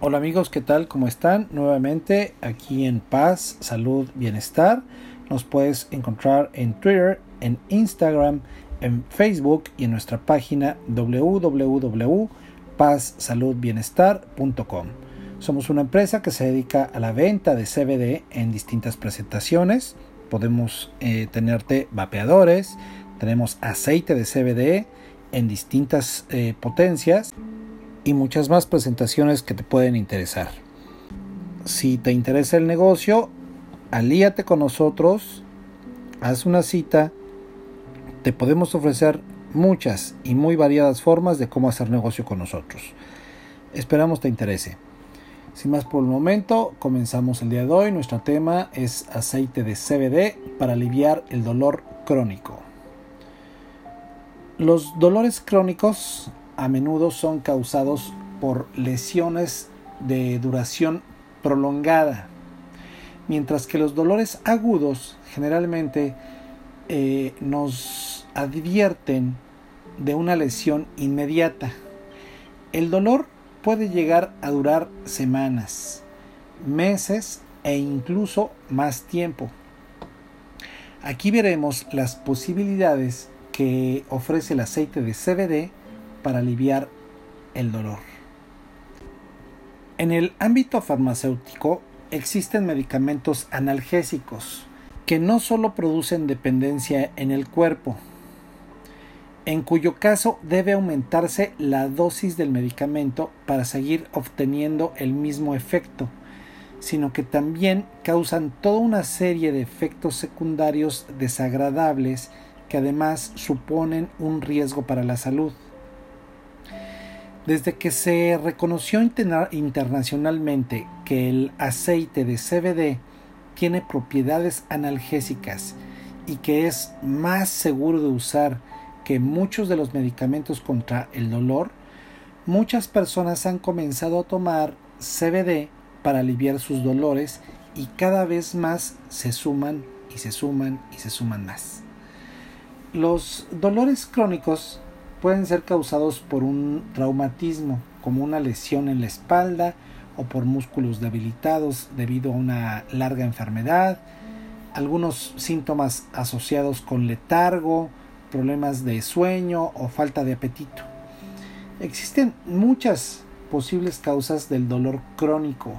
Hola amigos, ¿qué tal? ¿Cómo están? Nuevamente aquí en Paz, Salud, Bienestar. Nos puedes encontrar en Twitter, en Instagram, en Facebook y en nuestra página www.pazsaludbienestar.com. Somos una empresa que se dedica a la venta de CBD en distintas presentaciones. Podemos eh, tenerte vapeadores, tenemos aceite de CBD en distintas eh, potencias y muchas más presentaciones que te pueden interesar. Si te interesa el negocio, alíate con nosotros, haz una cita, te podemos ofrecer muchas y muy variadas formas de cómo hacer negocio con nosotros. Esperamos te interese. Sin más por el momento, comenzamos el día de hoy. Nuestro tema es aceite de CBD para aliviar el dolor crónico. Los dolores crónicos a menudo son causados por lesiones de duración prolongada, mientras que los dolores agudos generalmente eh, nos advierten de una lesión inmediata. El dolor puede llegar a durar semanas, meses e incluso más tiempo. Aquí veremos las posibilidades que ofrece el aceite de CBD para aliviar el dolor. En el ámbito farmacéutico existen medicamentos analgésicos que no solo producen dependencia en el cuerpo, en cuyo caso debe aumentarse la dosis del medicamento para seguir obteniendo el mismo efecto, sino que también causan toda una serie de efectos secundarios desagradables que además suponen un riesgo para la salud. Desde que se reconoció internacionalmente que el aceite de CBD tiene propiedades analgésicas y que es más seguro de usar que muchos de los medicamentos contra el dolor, muchas personas han comenzado a tomar CBD para aliviar sus dolores y cada vez más se suman y se suman y se suman más. Los dolores crónicos pueden ser causados por un traumatismo, como una lesión en la espalda o por músculos debilitados debido a una larga enfermedad, algunos síntomas asociados con letargo, problemas de sueño o falta de apetito. Existen muchas posibles causas del dolor crónico,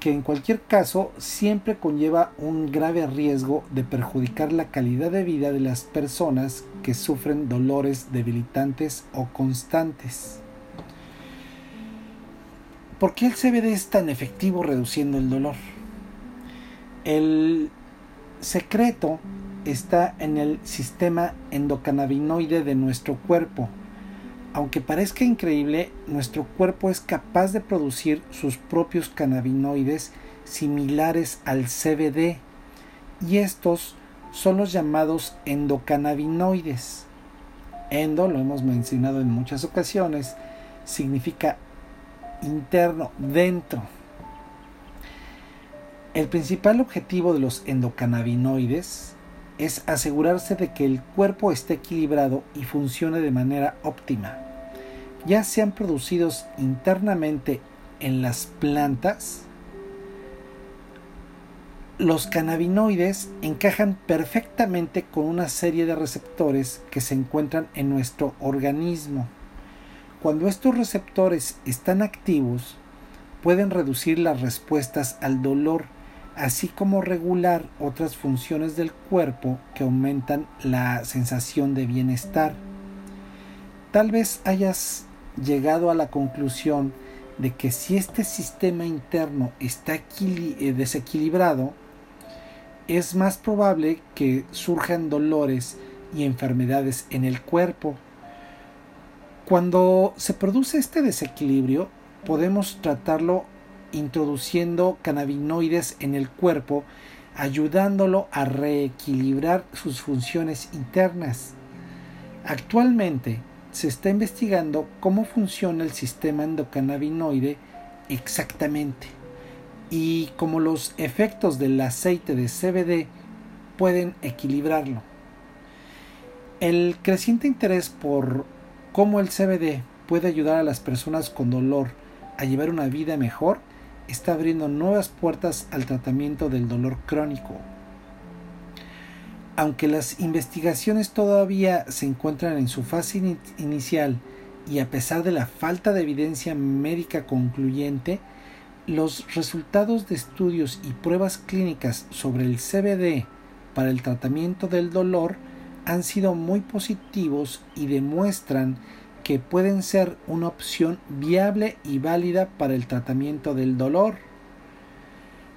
que en cualquier caso siempre conlleva un grave riesgo de perjudicar la calidad de vida de las personas que sufren dolores debilitantes o constantes. ¿Por qué el CBD es tan efectivo reduciendo el dolor? El secreto está en el sistema endocannabinoide de nuestro cuerpo, aunque parezca increíble, nuestro cuerpo es capaz de producir sus propios cannabinoides similares al CBD y estos son los llamados endocannabinoides. Endo, lo hemos mencionado en muchas ocasiones, significa interno, dentro. El principal objetivo de los endocannabinoides es asegurarse de que el cuerpo esté equilibrado y funcione de manera óptima. Ya sean producidos internamente en las plantas, los cannabinoides encajan perfectamente con una serie de receptores que se encuentran en nuestro organismo. Cuando estos receptores están activos, pueden reducir las respuestas al dolor así como regular otras funciones del cuerpo que aumentan la sensación de bienestar. Tal vez hayas llegado a la conclusión de que si este sistema interno está eh, desequilibrado, es más probable que surjan dolores y enfermedades en el cuerpo. Cuando se produce este desequilibrio, podemos tratarlo introduciendo cannabinoides en el cuerpo, ayudándolo a reequilibrar sus funciones internas. Actualmente se está investigando cómo funciona el sistema endocannabinoide exactamente y cómo los efectos del aceite de CBD pueden equilibrarlo. El creciente interés por cómo el CBD puede ayudar a las personas con dolor a llevar una vida mejor, está abriendo nuevas puertas al tratamiento del dolor crónico. Aunque las investigaciones todavía se encuentran en su fase inicial y a pesar de la falta de evidencia médica concluyente, los resultados de estudios y pruebas clínicas sobre el CBD para el tratamiento del dolor han sido muy positivos y demuestran que pueden ser una opción viable y válida para el tratamiento del dolor.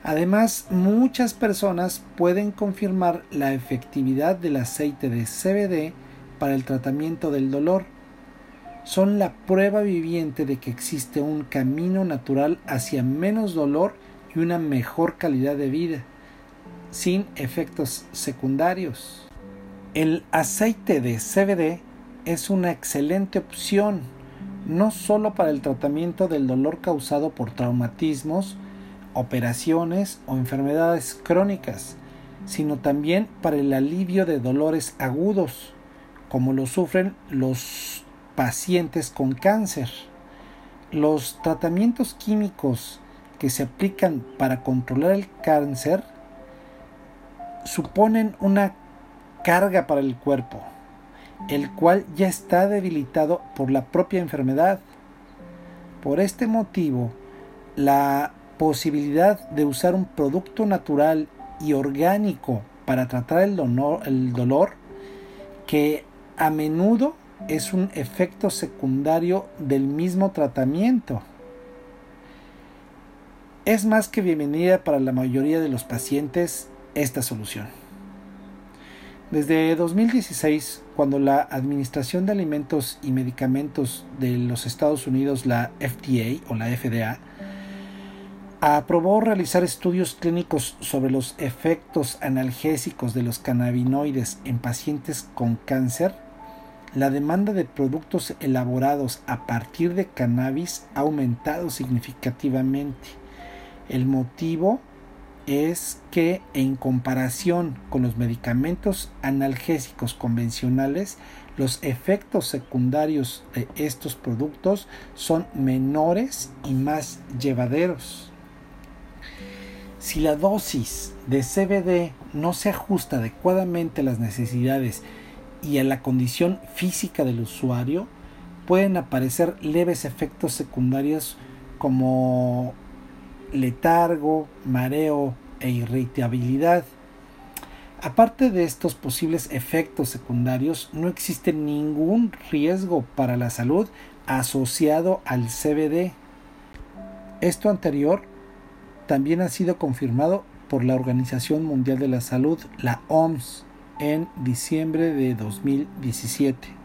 Además, muchas personas pueden confirmar la efectividad del aceite de CBD para el tratamiento del dolor. Son la prueba viviente de que existe un camino natural hacia menos dolor y una mejor calidad de vida, sin efectos secundarios. El aceite de CBD es una excelente opción, no solo para el tratamiento del dolor causado por traumatismos, operaciones o enfermedades crónicas, sino también para el alivio de dolores agudos, como lo sufren los pacientes con cáncer. Los tratamientos químicos que se aplican para controlar el cáncer suponen una carga para el cuerpo, el cual ya está debilitado por la propia enfermedad. Por este motivo, la posibilidad de usar un producto natural y orgánico para tratar el, el dolor, que a menudo es un efecto secundario del mismo tratamiento. Es más que bienvenida para la mayoría de los pacientes esta solución. Desde 2016, cuando la Administración de Alimentos y Medicamentos de los Estados Unidos, la FDA o la FDA, aprobó realizar estudios clínicos sobre los efectos analgésicos de los cannabinoides en pacientes con cáncer, la demanda de productos elaborados a partir de cannabis ha aumentado significativamente. El motivo es que en comparación con los medicamentos analgésicos convencionales, los efectos secundarios de estos productos son menores y más llevaderos. Si la dosis de CBD no se ajusta adecuadamente a las necesidades y a la condición física del usuario, pueden aparecer leves efectos secundarios como letargo, mareo e irritabilidad. Aparte de estos posibles efectos secundarios, no existe ningún riesgo para la salud asociado al CBD. Esto anterior también ha sido confirmado por la Organización Mundial de la Salud, la OMS, en diciembre de 2017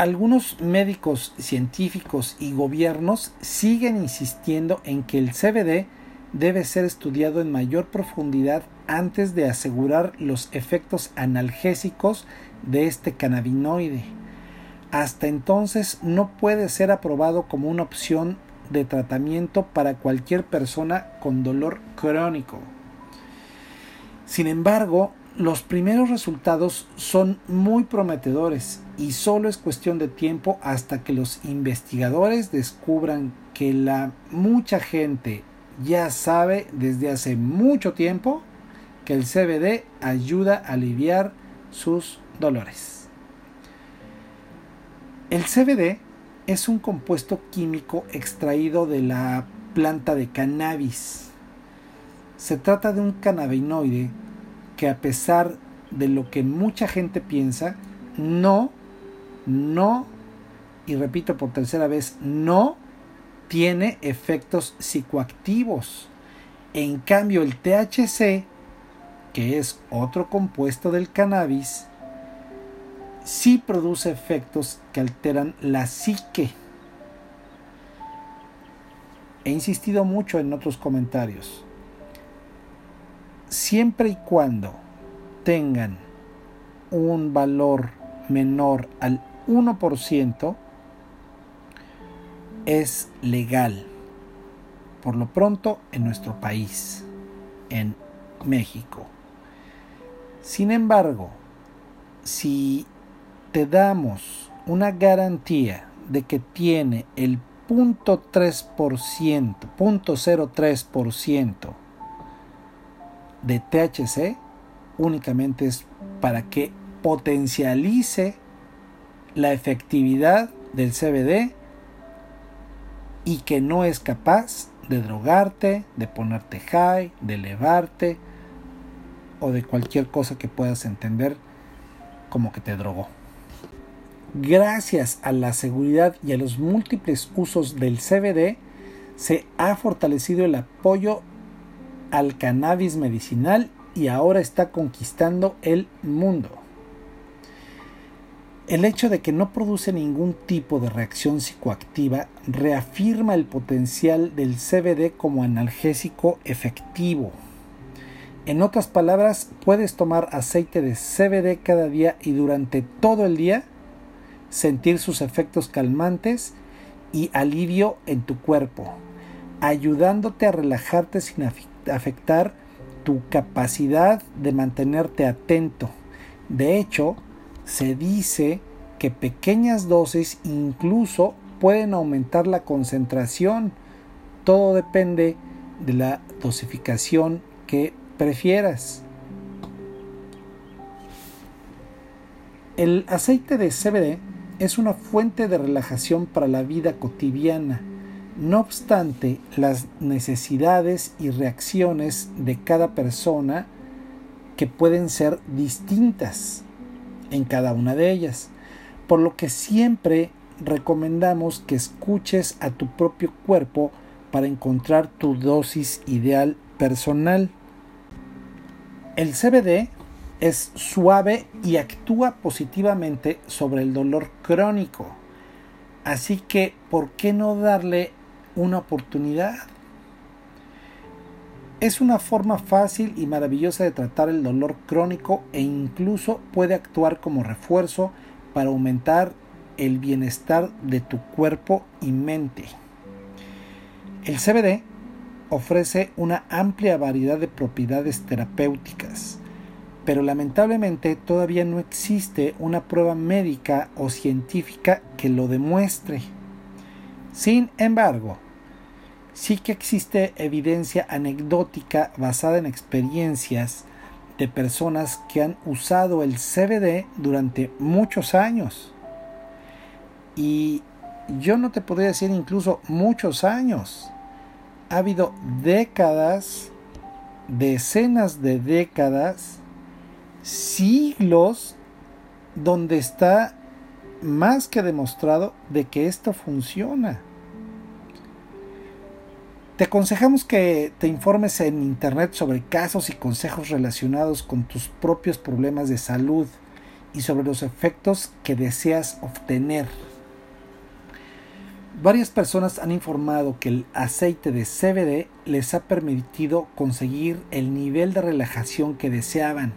algunos médicos, científicos y gobiernos siguen insistiendo en que el CBD debe ser estudiado en mayor profundidad antes de asegurar los efectos analgésicos de este cannabinoide. Hasta entonces no puede ser aprobado como una opción de tratamiento para cualquier persona con dolor crónico. Sin embargo, los primeros resultados son muy prometedores y solo es cuestión de tiempo hasta que los investigadores descubran que la mucha gente ya sabe desde hace mucho tiempo que el CBD ayuda a aliviar sus dolores. El CBD es un compuesto químico extraído de la planta de cannabis. Se trata de un cannabinoide que a pesar de lo que mucha gente piensa, no, no, y repito por tercera vez, no tiene efectos psicoactivos. En cambio, el THC, que es otro compuesto del cannabis, sí produce efectos que alteran la psique. He insistido mucho en otros comentarios siempre y cuando tengan un valor menor al 1%, es legal. Por lo pronto en nuestro país, en México. Sin embargo, si te damos una garantía de que tiene el 0.3%, 0.03% de THC únicamente es para que potencialice la efectividad del CBD y que no es capaz de drogarte, de ponerte high, de elevarte o de cualquier cosa que puedas entender como que te drogó. Gracias a la seguridad y a los múltiples usos del CBD, se ha fortalecido el apoyo al cannabis medicinal y ahora está conquistando el mundo. El hecho de que no produce ningún tipo de reacción psicoactiva reafirma el potencial del CBD como analgésico efectivo. En otras palabras, puedes tomar aceite de CBD cada día y durante todo el día sentir sus efectos calmantes y alivio en tu cuerpo, ayudándote a relajarte sin afectar tu capacidad de mantenerte atento. De hecho, se dice que pequeñas dosis incluso pueden aumentar la concentración. Todo depende de la dosificación que prefieras. El aceite de CBD es una fuente de relajación para la vida cotidiana. No obstante, las necesidades y reacciones de cada persona que pueden ser distintas en cada una de ellas, por lo que siempre recomendamos que escuches a tu propio cuerpo para encontrar tu dosis ideal personal. El CBD es suave y actúa positivamente sobre el dolor crónico. Así que, ¿por qué no darle una oportunidad? Es una forma fácil y maravillosa de tratar el dolor crónico e incluso puede actuar como refuerzo para aumentar el bienestar de tu cuerpo y mente. El CBD ofrece una amplia variedad de propiedades terapéuticas pero lamentablemente todavía no existe una prueba médica o científica que lo demuestre. Sin embargo, sí que existe evidencia anecdótica basada en experiencias de personas que han usado el CBD durante muchos años. Y yo no te podría decir incluso muchos años. Ha habido décadas, decenas de décadas, siglos donde está más que demostrado de que esto funciona. Te aconsejamos que te informes en Internet sobre casos y consejos relacionados con tus propios problemas de salud y sobre los efectos que deseas obtener. Varias personas han informado que el aceite de CBD les ha permitido conseguir el nivel de relajación que deseaban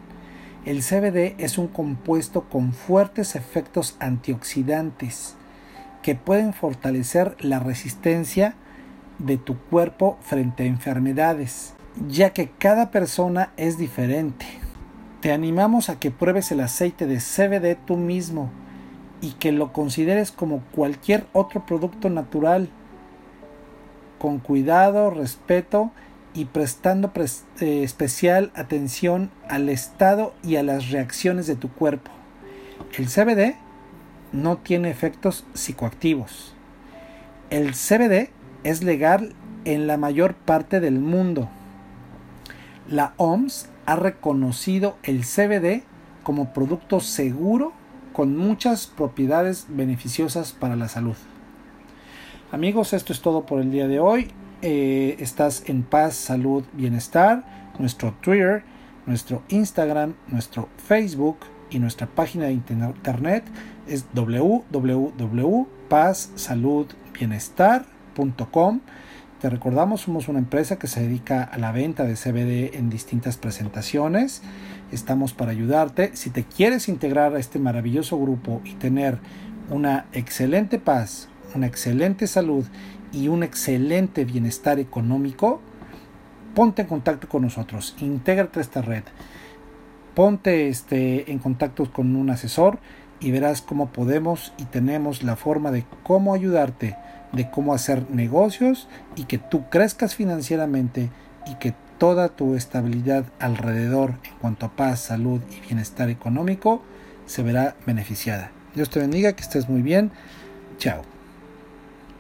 el CBD es un compuesto con fuertes efectos antioxidantes que pueden fortalecer la resistencia de tu cuerpo frente a enfermedades, ya que cada persona es diferente. Te animamos a que pruebes el aceite de CBD tú mismo y que lo consideres como cualquier otro producto natural, con cuidado, respeto y prestando eh, especial atención al estado y a las reacciones de tu cuerpo. El CBD no tiene efectos psicoactivos. El CBD es legal en la mayor parte del mundo. La OMS ha reconocido el CBD como producto seguro con muchas propiedades beneficiosas para la salud. Amigos, esto es todo por el día de hoy. Eh, estás en paz, salud, bienestar, nuestro Twitter, nuestro Instagram, nuestro Facebook y nuestra página de internet es www.pazsaludbienestar.com. Te recordamos, somos una empresa que se dedica a la venta de CBD en distintas presentaciones. Estamos para ayudarte. Si te quieres integrar a este maravilloso grupo y tener una excelente paz, una excelente salud y un excelente bienestar económico, ponte en contacto con nosotros, intégrate a esta red, ponte este, en contacto con un asesor y verás cómo podemos y tenemos la forma de cómo ayudarte de cómo hacer negocios y que tú crezcas financieramente y que toda tu estabilidad alrededor en cuanto a paz, salud y bienestar económico se verá beneficiada. Dios te bendiga, que estés muy bien. Chao.